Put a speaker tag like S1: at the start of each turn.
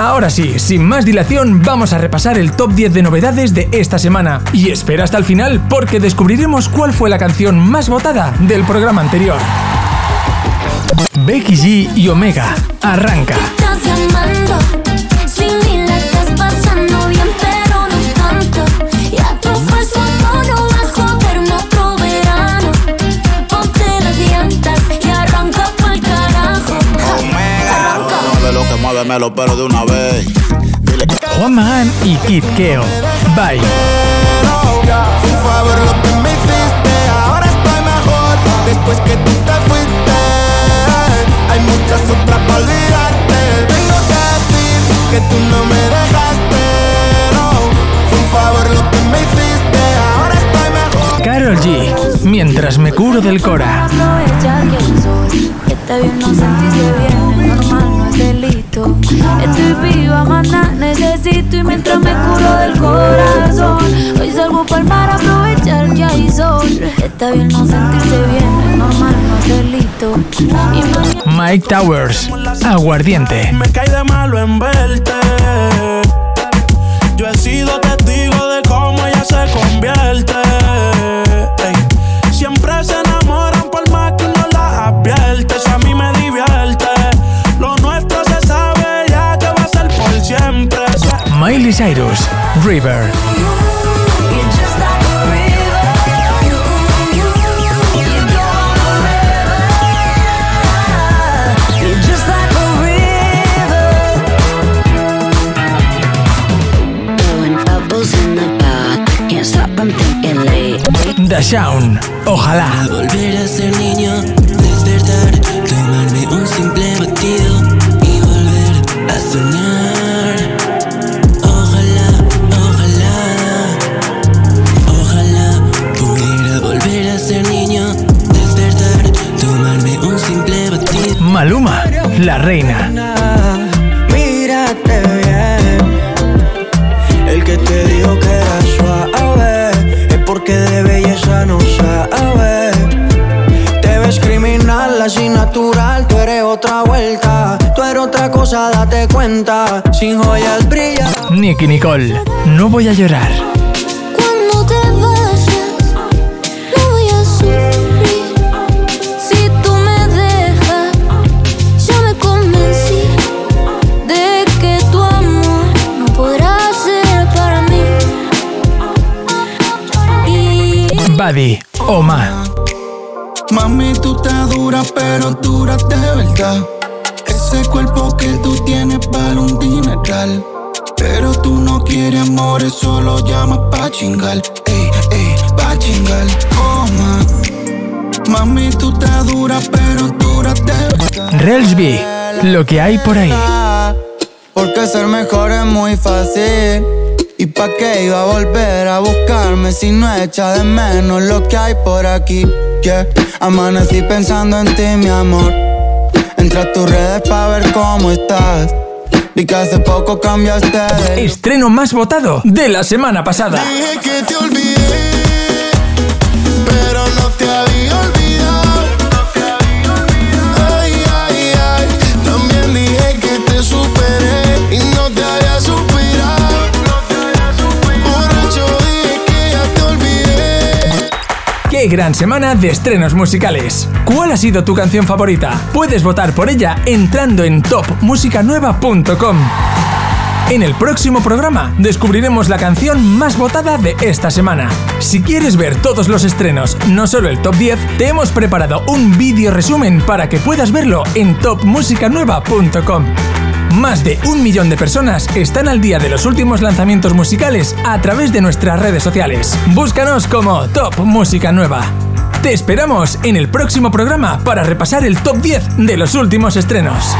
S1: Ahora sí, sin más dilación, vamos a repasar el top 10 de novedades de esta semana. Y espera hasta el final porque descubriremos cuál fue la canción más votada del programa anterior. Becky G y Omega. Arranca.
S2: Muévemelo, pero de una vez. Dile que...
S1: Juan Magán y Kid Keo. Bye.
S3: Fue favor lo que me hiciste, ahora estoy mejor. Después que tú te fuiste, hay muchas otras para olvidarte. Vengo a decir que tú no me dejaste. No, fue un favor lo que me hiciste, ahora estoy mejor.
S1: Carol G. Mientras me curo del cora.
S4: Para el mar a aprovechar que hay sol. Está bien no sentirse bien, es normal, no es delito. Y mañana
S1: Mike Towers. Aguardiente.
S5: Me cae de malo en verte. Yo he sido testigo de cómo ella se convierte. Ey, Siempre se enamoran por más que uno la advierte. Eso a mí me divierte. Lo nuestro se sabe ya que va a ser por siempre.
S1: Miley Cyrus. River. Shaun. Ojalá.
S6: Volver a ser niño, despertar, tomarme un simple batido y volver a soñar. Ojalá, ojalá, ojalá pudiera volver a ser niño, despertar, tomarme un simple batido.
S1: Maluma. La reina.
S3: Mírate cosa, date cuenta. Sin joyas brilla.
S1: Nicky Nicole. No voy a llorar.
S4: Cuando te vayas, no voy a sufrir. Si tú me dejas, ya me convencí de que tu amor no podrá ser para mí. Y
S1: Buddy. Oma.
S5: Mami, tú estás dura, pero dura de verdad. Ese cuerpo que tú tienes vale un dineral. Pero tú no quieres amores, solo llamas pa' chingar. Ey, ey, pa' chingar. Oh, ma. Mami, tú estás dura, pero dura verdad.
S1: Relsby. Lo que hay por ahí.
S3: Porque ser mejor es muy fácil. ¿Y pa' qué iba a volver a buscarme si no echa de menos lo que hay por aquí? Yeah. Amanecí pensando en ti, mi amor. Cómo estás. Vi que hace poco cambiaste
S1: Estreno más votado de la semana pasada.
S5: Dije que te olvidé,
S1: gran semana de estrenos musicales! ¿Cuál ha sido tu canción favorita? Puedes votar por ella entrando en topmusicanueva.com. En el próximo programa descubriremos la canción más votada de esta semana. Si quieres ver todos los estrenos, no solo el top 10, te hemos preparado un vídeo resumen para que puedas verlo en topmusicanueva.com. Más de un millón de personas están al día de los últimos lanzamientos musicales a través de nuestras redes sociales. Búscanos como Top Música Nueva. Te esperamos en el próximo programa para repasar el top 10 de los últimos estrenos.